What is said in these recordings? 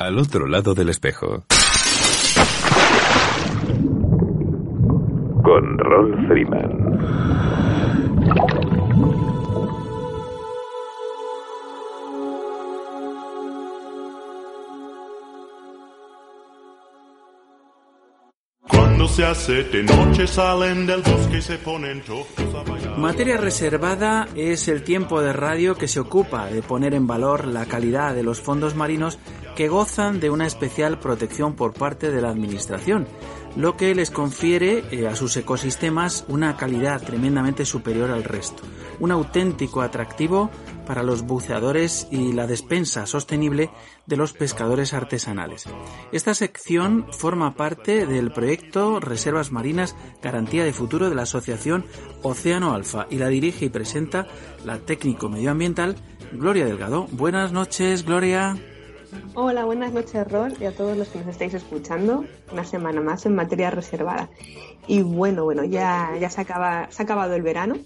Al otro lado del espejo. Con Ron Freeman. Cuando se hace de noche salen del bosque y se ponen chocos a bailar. Materia reservada es el tiempo de radio que se ocupa de poner en valor la calidad de los fondos marinos que gozan de una especial protección por parte de la Administración, lo que les confiere eh, a sus ecosistemas una calidad tremendamente superior al resto, un auténtico atractivo para los buceadores y la despensa sostenible de los pescadores artesanales. Esta sección forma parte del proyecto Reservas Marinas Garantía de Futuro de la Asociación Océano Alfa y la dirige y presenta la técnico medioambiental Gloria Delgado. Buenas noches, Gloria. Hola, buenas noches, Rol, y a todos los que nos estáis escuchando. Una semana más en materia reservada. Y bueno, bueno, ya, ya se, acaba, se ha acabado el verano.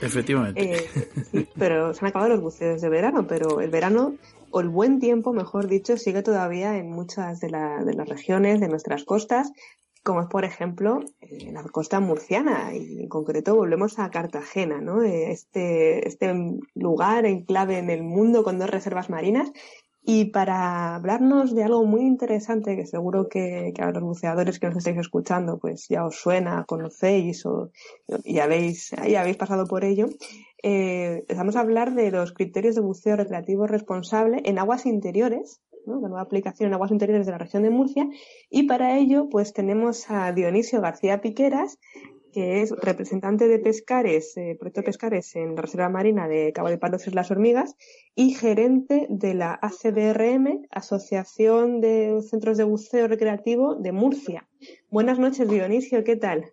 Efectivamente. Eh, sí, pero se han acabado los buceos de verano, pero el verano, o el buen tiempo, mejor dicho, sigue todavía en muchas de, la- de las regiones, de nuestras costas, como es, por ejemplo, eh, la costa murciana, y en concreto volvemos a Cartagena, ¿no? Eh, Este, este lugar enclave en el mundo con dos reservas marinas y para hablarnos de algo muy interesante que seguro que, a los buceadores que nos estáis escuchando pues ya os suena, conocéis o y habéis, ya habéis pasado por ello, eh, vamos a hablar de los criterios de buceo recreativo responsable en aguas interiores, ¿no? la nueva aplicación en aguas interiores de la región de Murcia y para ello pues tenemos a Dionisio García Piqueras que es representante de Pescares, eh, Proyecto Pescares en la Reserva Marina de Cabo de Palos y Las Hormigas y gerente de la ACBRM, Asociación de Centros de Buceo Recreativo de Murcia. Buenas noches, Dionisio, ¿qué tal?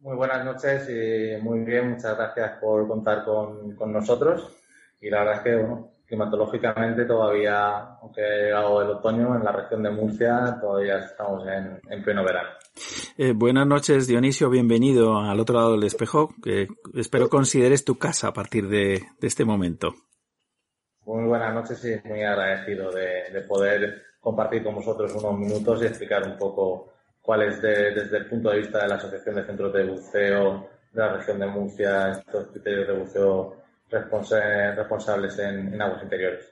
Muy buenas noches y muy bien, muchas gracias por contar con, con nosotros. Y la verdad es que, bueno, climatológicamente todavía, aunque ha llegado el otoño en la región de Murcia, todavía estamos en, en pleno verano. Eh, buenas noches, Dionisio. Bienvenido al otro lado del espejo, que espero consideres tu casa a partir de, de este momento. Muy buenas noches y muy agradecido de, de poder compartir con vosotros unos minutos y explicar un poco cuál es de- desde el punto de vista de la Asociación de Centros de Buceo de la región de Murcia estos criterios de buceo responsa- responsables en- en aguas interiores.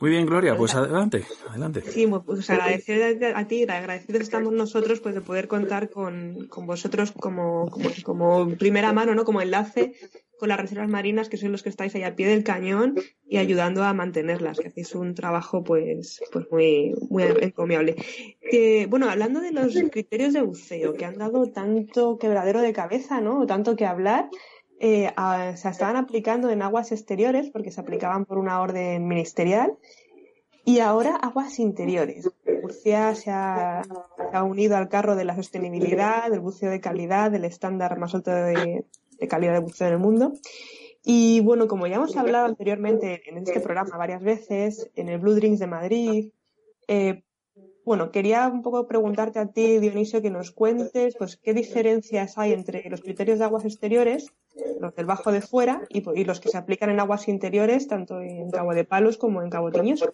Muy bien, Gloria, pues adelante, adelante. Sí, pues agradecer a ti, agradecidos estamos nosotros pues de poder contar con, con vosotros como, como, como primera mano, ¿no? Como enlace con las reservas marinas, que sois los que estáis ahí al pie del cañón y ayudando a mantenerlas, que hacéis un trabajo pues, pues muy, muy encomiable. Que, bueno, hablando de los criterios de buceo, que han dado tanto quebradero de cabeza, ¿no? O tanto que hablar, eh, a- se estaban aplicando en aguas exteriores, porque se aplicaban por una orden ministerial, y ahora aguas interiores. Murcia se ha, se ha unido al carro de la sostenibilidad, del buceo de calidad, del estándar más alto de, de calidad de buceo en el mundo. Y bueno, como ya hemos hablado anteriormente en este programa varias veces, en el Blue Drinks de Madrid, eh, bueno, quería un poco preguntarte a ti, Dionisio, que nos cuentes pues qué diferencias hay entre los criterios de aguas exteriores, los del bajo de fuera, y, los que se aplican en aguas interiores, tanto en Cabo de Palos como en Cabo Tiñoso.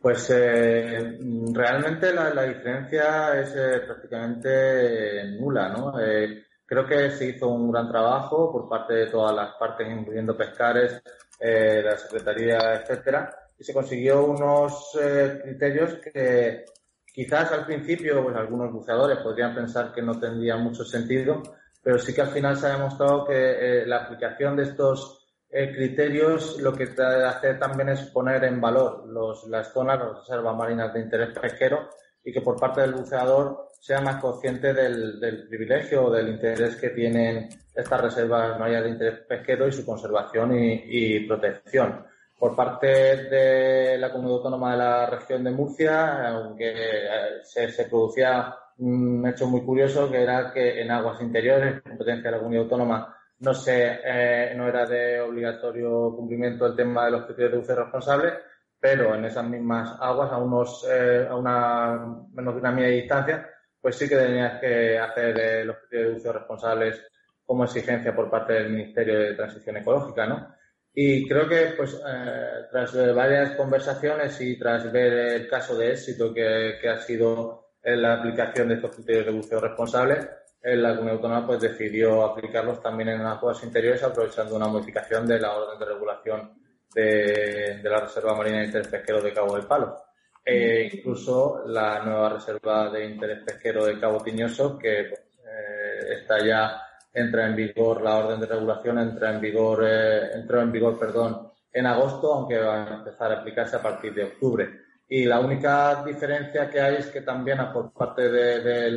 Pues eh, realmente la, diferencia es eh, prácticamente nula, ¿no? Eh, creo que se hizo un gran trabajo por parte de todas las partes, incluyendo Pescares, eh, la Secretaría, etcétera, y se consiguió unos criterios que quizás al principio pues, algunos buceadores podrían pensar que no tendrían mucho sentido, pero sí que al final se ha demostrado que eh, la aplicación de estos eh, criterios lo que hacer también es poner en valor los, las zonas, las reservas marinas de interés pesquero y que por parte del buceador sea más consciente del, del privilegio o del interés que tienen estas reservas marinas de interés pesquero y su conservación y, y protección. Por parte de la comunidad autónoma de la región de Murcia, aunque eh, se, se producía un hecho muy curioso, que era que en aguas interiores, competencia de la comunidad autónoma, no, se, eh, no era de obligatorio cumplimiento el tema de los criterios de uso responsable, pero en esas mismas aguas, a unos eh, a una menos de una milla de distancia, pues sí que tenías que hacer eh, los criterios de uso responsables como exigencia por parte del Ministerio de Transición Ecológica, ¿no? Y creo que, pues, eh, tras varias conversaciones y tras ver el caso de éxito que, que ha sido en la aplicación de estos criterios de buceo responsable, la Comunidad Autónoma pues decidió aplicarlos también en aguas interiores aprovechando una modificación de la orden de regulación de, la Reserva Marina de Interés Pesquero de Cabo del Palo. E incluso la nueva Reserva de Interés Pesquero de Cabo Tiñoso, que eh, está ya, entra en vigor, la orden de regulación entra en vigor, eh, entró en vigor, perdón, en agosto, aunque va a empezar a aplicarse a partir de octubre. Y la única diferencia que hay es que también por parte de,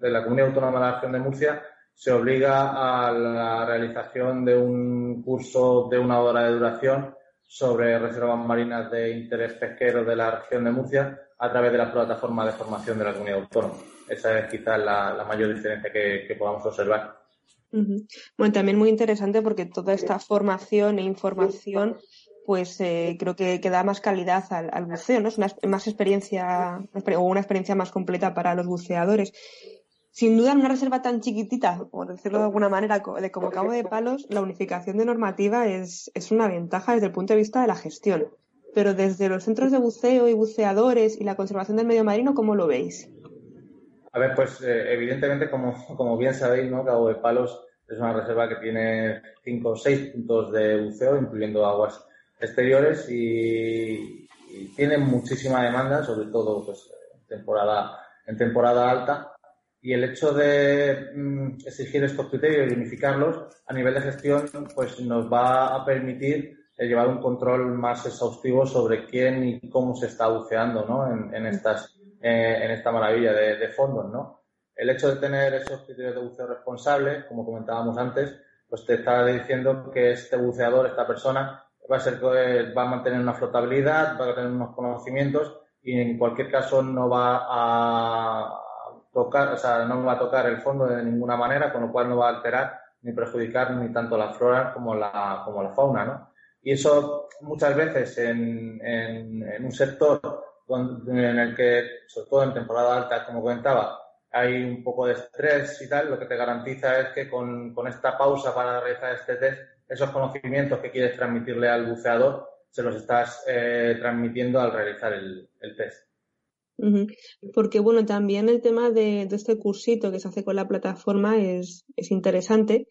la Comunidad Autónoma de la Región de Murcia se obliga a la realización de un curso de una hora de duración sobre reservas marinas de interés pesquero de la región de Murcia a través de la plataforma de formación de la comunidad autónoma. Esa es quizás la, mayor diferencia que, podamos observar. Bueno, también muy interesante porque toda esta formación e información pues eh, creo que, da más calidad al, buceo, ¿no? Es una más experiencia o una experiencia más completa para los buceadores sin duda en una reserva tan chiquitita, por decirlo de alguna manera, de como Cabo de Palos, la unificación de normativa es, una ventaja desde el punto de vista de la gestión. Pero desde los centros de buceo y buceadores y la conservación del medio marino, ¿cómo lo veis? A ver, pues eh, evidentemente, como, como bien sabéis, ¿no? Cabo de Palos es una reserva que tiene cinco o seis puntos de buceo, incluyendo aguas exteriores, y, y tiene muchísima demanda, sobre todo pues, temporada, en temporada alta y el hecho de mm, exigir estos criterios y unificarlos a nivel de gestión pues nos va a permitir llevar un control más exhaustivo sobre quién y cómo se está buceando ¿no? en, estas, eh, en esta maravilla de, fondos. ¿no? El hecho de tener esos criterios de buceo responsable, como comentábamos antes, pues te está diciendo que este buceador, esta persona, va a, ser, eh, va a mantener una flotabilidad, va a tener unos conocimientos y en cualquier caso no va a tocar, o sea, no va a tocar el fondo de ninguna manera, con lo cual no va a alterar ni perjudicar ni tanto la flora como la, como la fauna, ¿no? Y eso muchas veces en, en, un sector en el que, sobre todo en temporada alta, como comentaba, hay un poco de estrés y tal, lo que te garantiza es que con, con esta pausa para realizar este test, esos conocimientos que quieres transmitirle al buceador, se los estás eh, transmitiendo al realizar el, el test. Porque bueno, también el tema de, este cursito que se hace con la plataforma es, es interesante,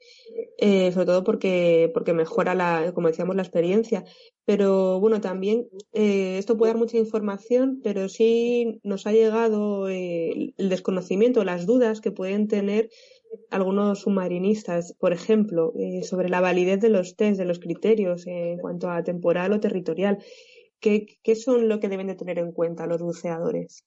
eh, sobre todo porque, porque mejora la, como decíamos, la experiencia. Pero bueno, también eh, esto puede dar mucha información, pero sí nos ha llegado el desconocimiento, las dudas que pueden tener algunos submarinistas, por ejemplo, sobre la validez de los test, de los criterios en cuanto a temporal o territorial. ¿Qué, son lo que deben de tener en cuenta los buceadores?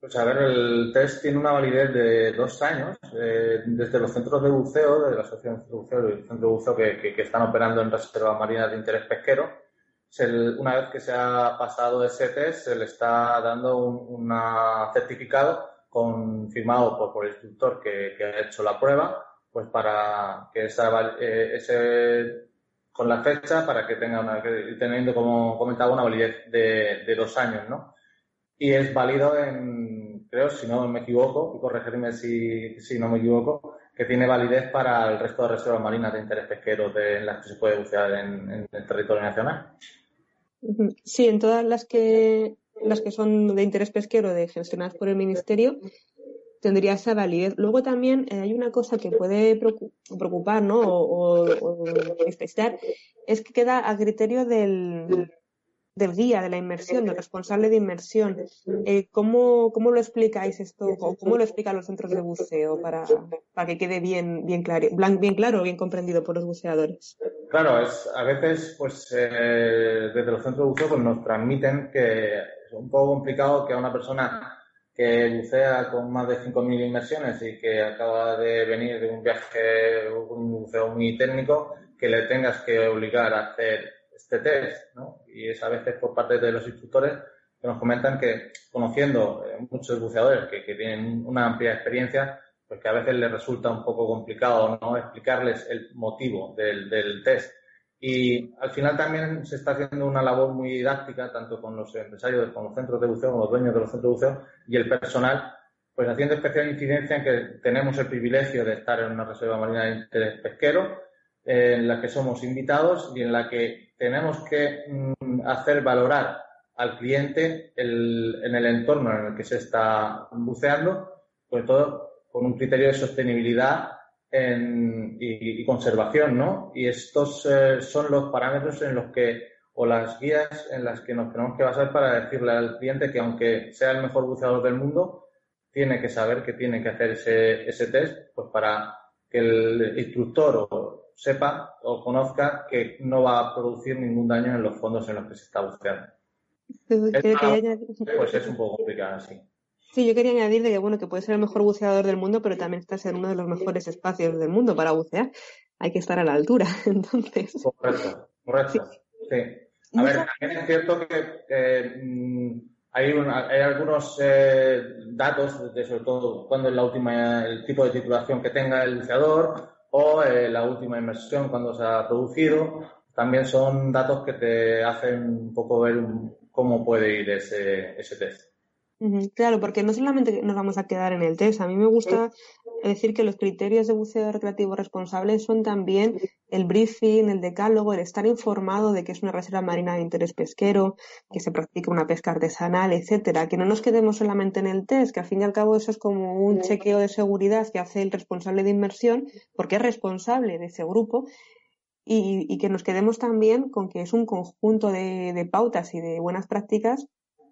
Pues a ver, el test tiene una validez de dos años. Eh, desde los centros de buceo, de la Asociación de Buceo y el Centro de Buceo que, están operando en reservas marinas de interés pesquero, una vez que se ha pasado ese test, se le está dando un certificado con, firmado por, el instructor que, ha hecho la prueba, pues para que esa, eh, ese con la fecha para que tenga una, teniendo como comentaba una validez de, dos años, ¿no? Y es válido en, creo, si no me equivoco, y corregirme si, si no me equivoco, que tiene validez para el resto de reservas marinas de interés pesquero de, en las que se puede bucear en, el territorio nacional. Sí, en todas las que las que son de interés pesquero de gestionadas por el ministerio tendría esa validez. Luego también eh, hay una cosa que puede preocupar, ¿no? O, o, es que queda a criterio del, del guía de la inmersión, del responsable de inmersión. Eh, ¿cómo, ¿cómo, lo explicáis esto? ¿O cómo lo explican los centros de buceo para, para que quede bien, bien, claro, bien claro, bien comprendido por los buceadores? Claro, es, a veces, pues, eh, desde los centros de buceo pues, nos transmiten que es un poco complicado que a una persona que bucea con más de 5.000 inmersiones y que acaba de venir de un viaje, un buceo muy técnico, que le tengas que obligar a hacer este test, ¿no? Y es a veces por parte de los instructores que nos comentan que conociendo eh, muchos buceadores que, que, tienen una amplia experiencia, pues que a veces les resulta un poco complicado no explicarles el motivo del, del test. Y al final también se está haciendo una labor muy didáctica, tanto con los empresarios, con los centros de buceo, con los dueños de los centros de buceo y el personal, pues haciendo especial incidencia en que tenemos el privilegio de estar en una reserva marina de interés pesquero, en la que somos invitados y en la que tenemos que mm, hacer valorar al cliente el, en el entorno en el que se está buceando, sobre todo con un criterio de sostenibilidad en, y, y, conservación, ¿no? Y estos eh, son los parámetros en los que, o las guías en las que nos tenemos que basar para decirle al cliente que aunque sea el mejor buceador del mundo, tiene que saber que tiene que hacer ese, ese test, pues para que el instructor o sepa o conozca que no va a producir ningún daño en los fondos en los que se está buceando. pues es un poco complicado así. Sí, yo quería añadir de que bueno que puede ser el mejor buceador del mundo, pero también estás en uno de los mejores espacios del mundo para bucear. Hay que estar a la altura, entonces. Correcto, correcto. Sí. A ver, también es cierto que eh, hay, hay algunos eh, datos, de, sobre todo cuando es la última, el tipo de titulación que tenga el buceador o eh, la última inmersión cuando se ha producido. También son datos que te hacen un poco ver cómo puede ir ese, ese test. Claro, porque no solamente nos vamos a quedar en el test, a mí me gusta decir que los criterios de buceo recreativo responsable son también el briefing, el decálogo, el estar informado de que es una reserva marina de interés pesquero, que se practica una pesca artesanal, etcétera, que no nos quedemos solamente en el test, que al fin y al cabo eso es como un chequeo de seguridad que hace el responsable de inmersión, porque es responsable de ese grupo, y, que nos quedemos también con que es un conjunto de pautas y de buenas prácticas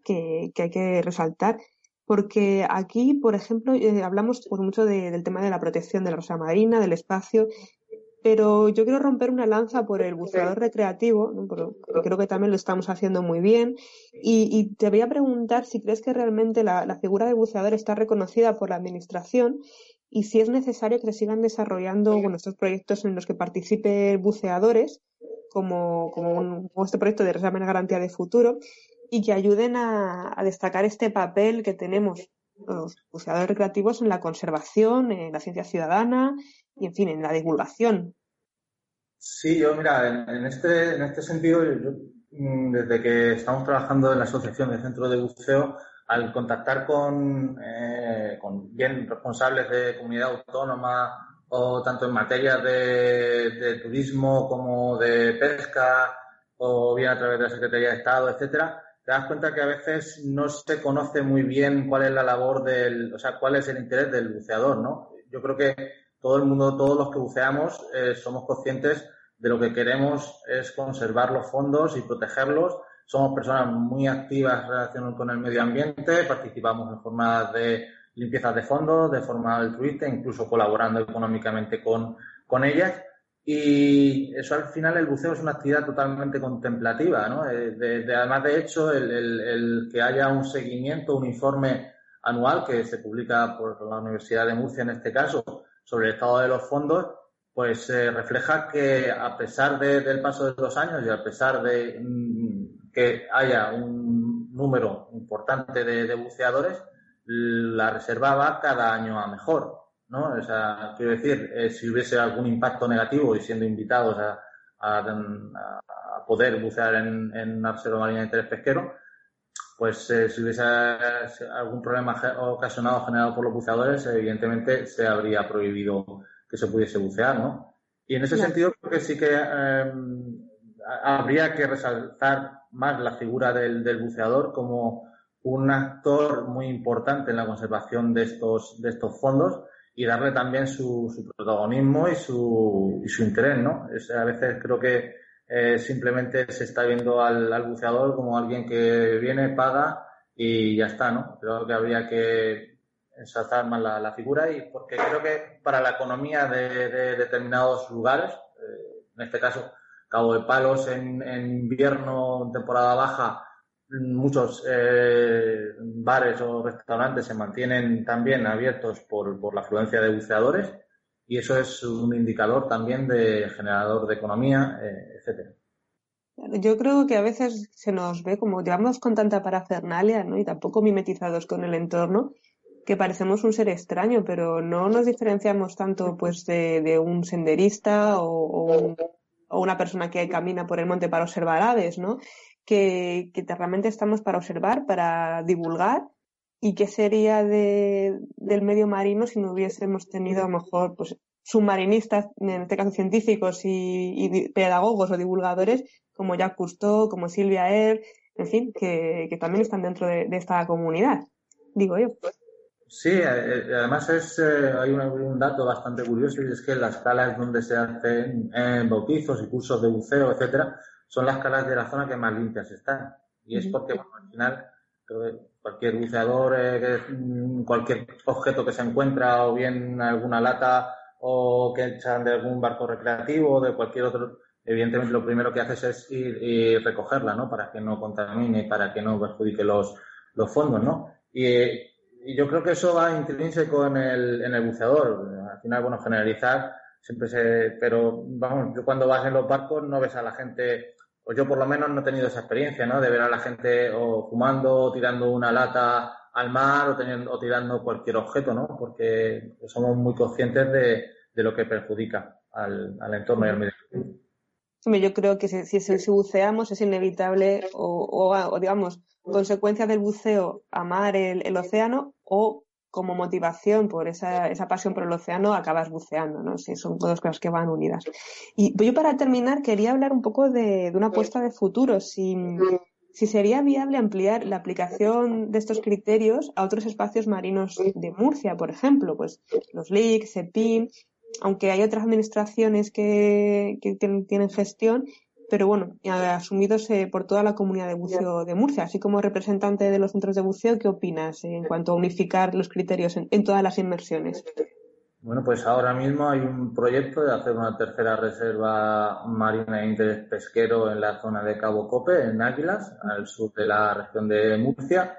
que, hay que resaltar. Porque aquí, por ejemplo, eh, hablamos pues, mucho del tema de la protección de la rosa marina, del espacio, pero yo quiero romper una lanza por el buceador recreativo, porque creo que también lo estamos haciendo muy bien, y, te voy a preguntar si crees que realmente la, figura de buceador está reconocida por la Administración y si es necesario que se sigan desarrollando bueno, estos proyectos en los que participen buceadores, como, como, este proyecto de Reserva de Garantía de Futuro, y que ayuden a, destacar este papel que tenemos los buceadores recreativos en la conservación, en la ciencia ciudadana y, en fin, en la divulgación. Sí, yo, mira, en, este, en este sentido, mm, desde que estamos trabajando en la Asociación de Centros de Buceo, al contactar con, eh, con bien responsables de comunidad autónoma o tanto en materia de, de turismo como de pesca o bien a través de la Secretaría de Estado, etcétera, te das cuenta que a veces no se conoce muy bien cuál es la labor del, o sea, cuál es el interés del buceador, ¿no? Yo creo que todo el mundo, todos los que buceamos, eh, somos conscientes de lo que queremos es conservar los fondos y protegerlos. Somos personas muy activas relación con el medio ambiente, participamos en formas de limpiezas de fondos, de forma altruista, incluso colaborando económicamente con, con ellas. Y eso al final el buceo es una actividad totalmente contemplativa, ¿no? Eh, de, además, de hecho, el, el, que haya un seguimiento, un informe anual que se publica por la Universidad de Murcia en este caso sobre el estado de los fondos, pues eh, refleja que a pesar del paso de los años y a pesar de mm, que haya un número importante de, de buceadores, la reserva va cada año a mejor. ¿No? O sea, quiero decir, eh, si hubiese algún impacto negativo y siendo invitados a, a, poder bucear en, en una marina de interés pesquero, pues eh, si hubiese algún problema ocasionado generado por los buceadores, evidentemente se habría prohibido que se pudiese bucear, ¿no? Y en ese sentido creo que sí que em, habría que resaltar más la figura del, del, buceador como un actor muy importante en la conservación de estos, de estos fondos y darle también su, su protagonismo y su, y su interés, ¿no? A veces creo que eh, simplemente se está viendo al, buceador como alguien que viene, paga y ya está, ¿no? Creo que habría que ensalzar más la, figura y porque creo que para la economía de, de determinados lugares, eh, en este caso Cabo de Palos en, en invierno, en temporada baja, muchos eh, bares o restaurantes se mantienen también abiertos por, por, la afluencia de buceadores y eso es un indicador también de generador de economía, eh, etcétera. Yo creo que a veces se nos ve como llevamos con tanta parafernalia, ¿no? Y tampoco mimetizados con el entorno, que parecemos un ser extraño, pero no nos diferenciamos tanto pues de, un senderista o, o una persona que camina por el monte para observar aves, ¿no? Que, que realmente estamos para observar, para divulgar. ¿Y qué sería de, del medio marino si no hubiésemos tenido a lo mejor pues submarinistas, en este caso científicos y, y pedagogos o divulgadores como Jacques Cousteau, como Silvia Air, en fin, que, que también están dentro de, esta comunidad, digo yo. Sí, eh, además es, eh, hay un, dato bastante curioso y es que las calas donde se hacen eh, bautizos y cursos de buceo, etcétera, son las calas de la zona que más limpias están. Y es porque, bueno, al final, cualquier buceador, eh, mm, cualquier objeto que se encuentra, o bien alguna lata, o que echan de algún barco recreativo o de cualquier otro, evidentemente lo primero que haces es ir y recogerla, ¿no? Para que no contamine, para que no perjudique los, los fondos, ¿no? Y, eh, y yo creo que eso va intrínseco en el, en el buceador. Al final, bueno, generalizar siempre se, pero vamos, yo cuando vas en los barcos no ves a la gente, o yo por lo menos no he tenido esa experiencia, ¿no? De ver a la gente o fumando, o tirando una lata al mar o, teniendo, o tirando cualquier objeto, ¿no? Porque somos muy conscientes de, de lo que perjudica al, al entorno y al medio ambiente. Yo creo que si, si, buceamos es inevitable o, digamos, consecuencia del buceo amar el, el océano o como motivación por esa, esa pasión por el océano acabas buceando, ¿no? Sí, son dos cosas que van unidas. Y yo para terminar quería hablar un poco de, de una apuesta de futuro. Si, si sería viable ampliar la aplicación de estos criterios a otros espacios marinos de Murcia, por ejemplo, pues los LIC, CEPIM, aunque hay otras administraciones que, que tienen, tienen gestión, pero bueno, asumidos eh, por toda la comunidad de buceo de Murcia. Así como representante de los centros de buceo, ¿qué opinas en cuanto a unificar los criterios en, en todas las inmersiones? Bueno, pues ahora mismo hay un proyecto de hacer una tercera reserva marina de interés pesquero en la zona de Cabo Cope, en Águilas, al sur de la región de Murcia.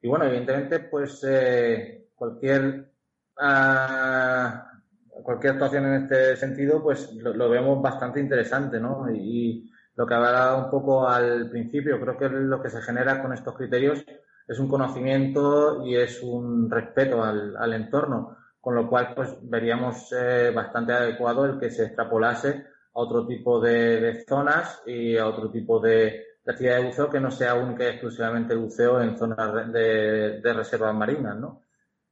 Y bueno, evidentemente, pues eh, cualquier uh, cualquier actuación en este sentido, pues lo, lo, vemos bastante interesante, ¿no? Y, y lo que hablaba un poco al principio, creo que lo que se genera con estos criterios es un conocimiento y es un respeto al, al entorno con lo cual pues veríamos eh, bastante adecuado el que se extrapolase a otro tipo de, de, zonas y a otro tipo de, de, actividad de buceo que no sea única y exclusivamente el buceo en zonas de, de reservas marinas, ¿no?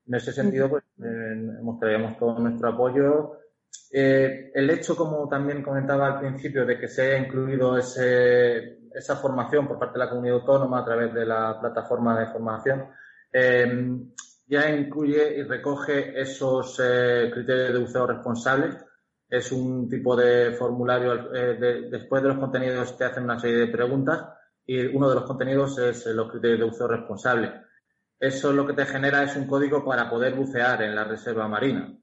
En ese sentido, pues mostraríamos todo nuestro apoyo. Eh, el hecho, como también comentaba al principio, de que se haya incluido ese, esa formación por parte de la comunidad autónoma a través de la plataforma de formación, eh, ya incluye y recoge esos eh, criterios de buceo responsables. Es un tipo de formulario, eh, de, después de los contenidos te hacen una serie de preguntas y uno de los contenidos es los criterios de buceo responsable. Eso lo que te genera es un código para poder bucear en la reserva marina.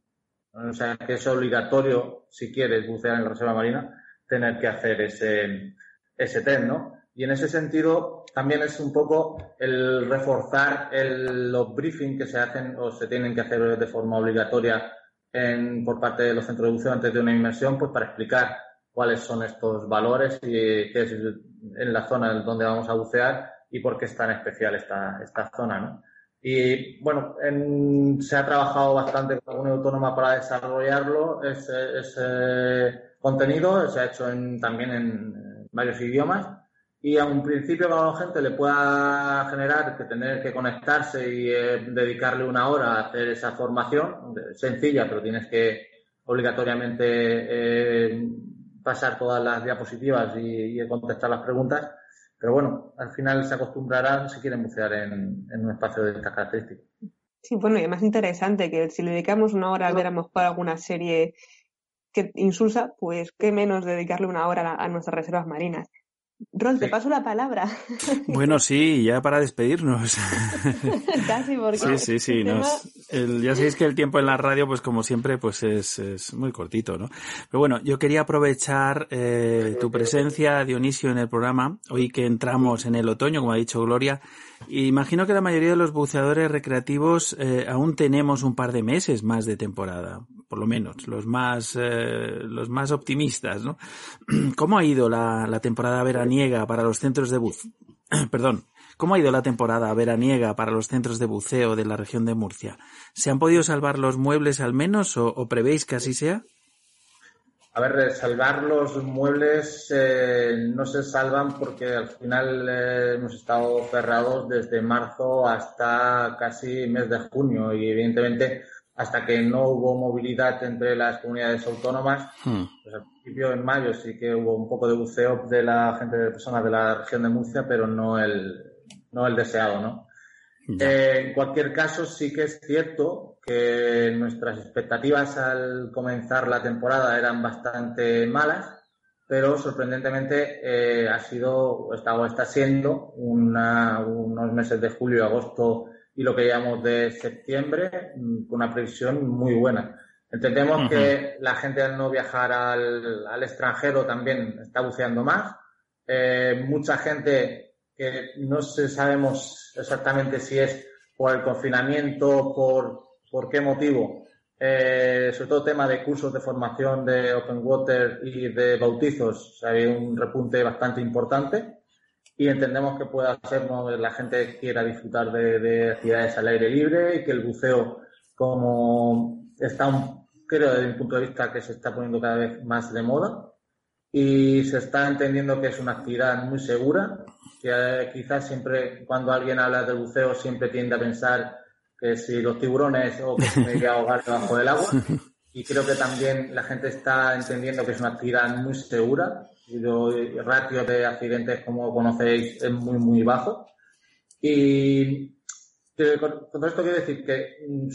O sea, que es obligatorio, si quieres bucear en la reserva marina, tener que hacer ese, ese test, ¿no? Y en ese sentido, también es un poco el reforzar el, los briefings que se hacen o se tienen que hacer de forma obligatoria por parte de los centros de buceo antes de una inmersión, pues para explicar cuáles son estos valores y qué es en la zona donde vamos a bucear y por qué es tan especial esta, esta zona, ¿no? Y bueno, en, se ha trabajado bastante con la comunidad autónoma para desarrollarlo, ese, ese contenido, se ha hecho en, también en varios idiomas y a un principio para la gente le pueda generar que tener que conectarse y eh, dedicarle una hora a hacer esa formación, sencilla, pero tienes que obligatoriamente eh, pasar todas las diapositivas y, y, contestar las preguntas. Pero bueno, al final se acostumbrarán si quieren bucear en, un espacio de estas características. Sí, bueno, y además interesante que si le dedicamos una hora a ver a mejor alguna serie que insulsa, pues qué menos dedicarle una hora a nuestras reservas marinas. Ron, te paso la palabra. Bueno, sí, ya para despedirnos. Casi, porque. Sí, sí, sí. tema... Nos, el, ya sabéis que el tiempo en la radio, pues como siempre, pues es, es muy cortito, ¿no? Pero bueno, yo quería aprovechar eh, tu presencia, Dionisio, en el programa. Hoy que entramos en el otoño, como ha dicho Gloria, Imagino que la mayoría de los buceadores recreativos eh, aún tenemos un par de meses más de temporada, por lo menos, los más, eh, los más optimistas, ¿no? ¿Cómo ha ido la, la temporada veraniega para los centros de buceo? Perdón, ¿Cómo ha ido la temporada veraniega para los centros de buceo de la región de Murcia? ¿Se han podido salvar los muebles al menos o, o prevéis que así sea? A ver, salvar los muebles eh, no se salvan porque al final eh, hemos estado cerrados desde marzo hasta casi mes de junio y evidentemente hasta que no hubo movilidad entre las comunidades autónomas, hmm. pues al principio en mayo sí que hubo un poco de buceo de la gente de personas de la región de Murcia, pero no el, no el deseado, ¿no? Eh, en cualquier caso, sí que es cierto que nuestras expectativas al comenzar la temporada eran bastante malas, pero sorprendentemente eh, ha sido, está, o está siendo unos meses de julio agosto y lo que llamamos de septiembre mm, con una previsión muy buena. Entendemos que la gente al no viajar al, extranjero también está buceando más. Eh, mucha gente que no sé, sabemos exactamente si es por el confinamiento, por, por qué motivo, eh, sobre todo tema de cursos de formación de Open Water y de bautizos, hay un repunte bastante importante y entendemos que puede hacer que la gente quiera disfrutar de, actividades al aire libre y que el buceo, como está, un, creo desde mi punto de vista, que se está poniendo cada vez más de moda y se está entendiendo que es una actividad muy segura que eh, quizás siempre cuando alguien habla de buceo siempre tiende a pensar que si los tiburones o que se me a ahogar debajo del agua. Y creo que también la gente está entendiendo que es una actividad muy segura y el ratio de accidentes, como conocéis, es muy, muy bajo. Y con, todo esto quiero decir que mm,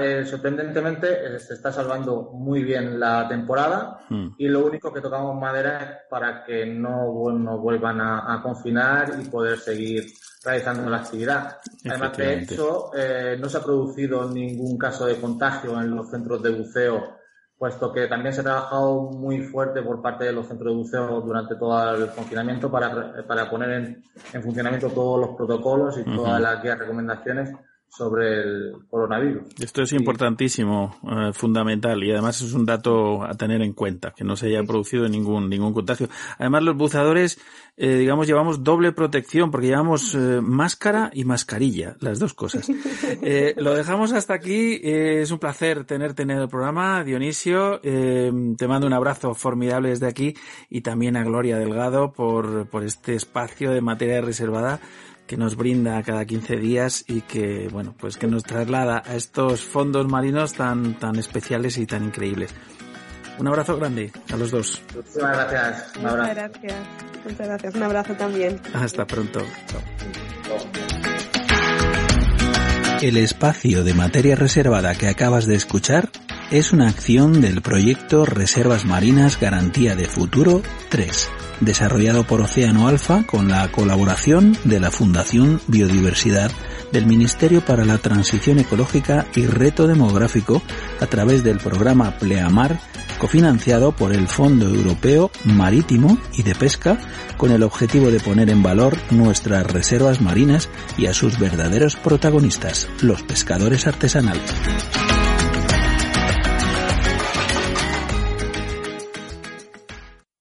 eh, sorprendentemente eh, se está salvando muy bien la temporada hmm. y lo único que tocamos madera es para que no, vuelvan a, confinar y poder seguir realizando la actividad. Además, de hecho, eh, no se ha producido ningún caso de contagio en los centros de buceo puesto que también se ha trabajado muy fuerte por parte de los centros de buceo durante todo el confinamiento para, para poner en, en, funcionamiento todos los protocolos y todas las guías recomendaciones sobre el coronavirus. Esto es importantísimo, eh, fundamental y además es un dato a tener en cuenta, que no se haya producido ningún, ningún contagio. Además los buceadores, eh, digamos, llevamos doble protección porque llevamos eh, máscara y mascarilla, las dos cosas. lo dejamos hasta aquí. es un placer tenerte en el programa, Dionisio. te mando un abrazo formidable desde aquí y también a Gloria Delgado por, por este espacio de materia reservada que nos brinda cada 15 días y que, bueno, pues que nos traslada a estos fondos marinos tan, tan especiales y tan increíbles. Un abrazo grande a los dos. Muchas gracias. Un abrazo. Muchas gracias. Muchas gracias. Un abrazo también. Hasta pronto. El espacio de materia reservada que acabas de escuchar es una acción del proyecto Reservas Marinas Garantía de Futuro 3 desarrollado por Océano Alfa con la colaboración de la Fundación Biodiversidad del Ministerio para la Transición Ecológica y Reto Demográfico a través del programa Pleamar, cofinanciado por el Fondo Europeo Marítimo y de Pesca, con el objetivo de poner en valor nuestras reservas marinas y a sus verdaderos protagonistas, los pescadores artesanales.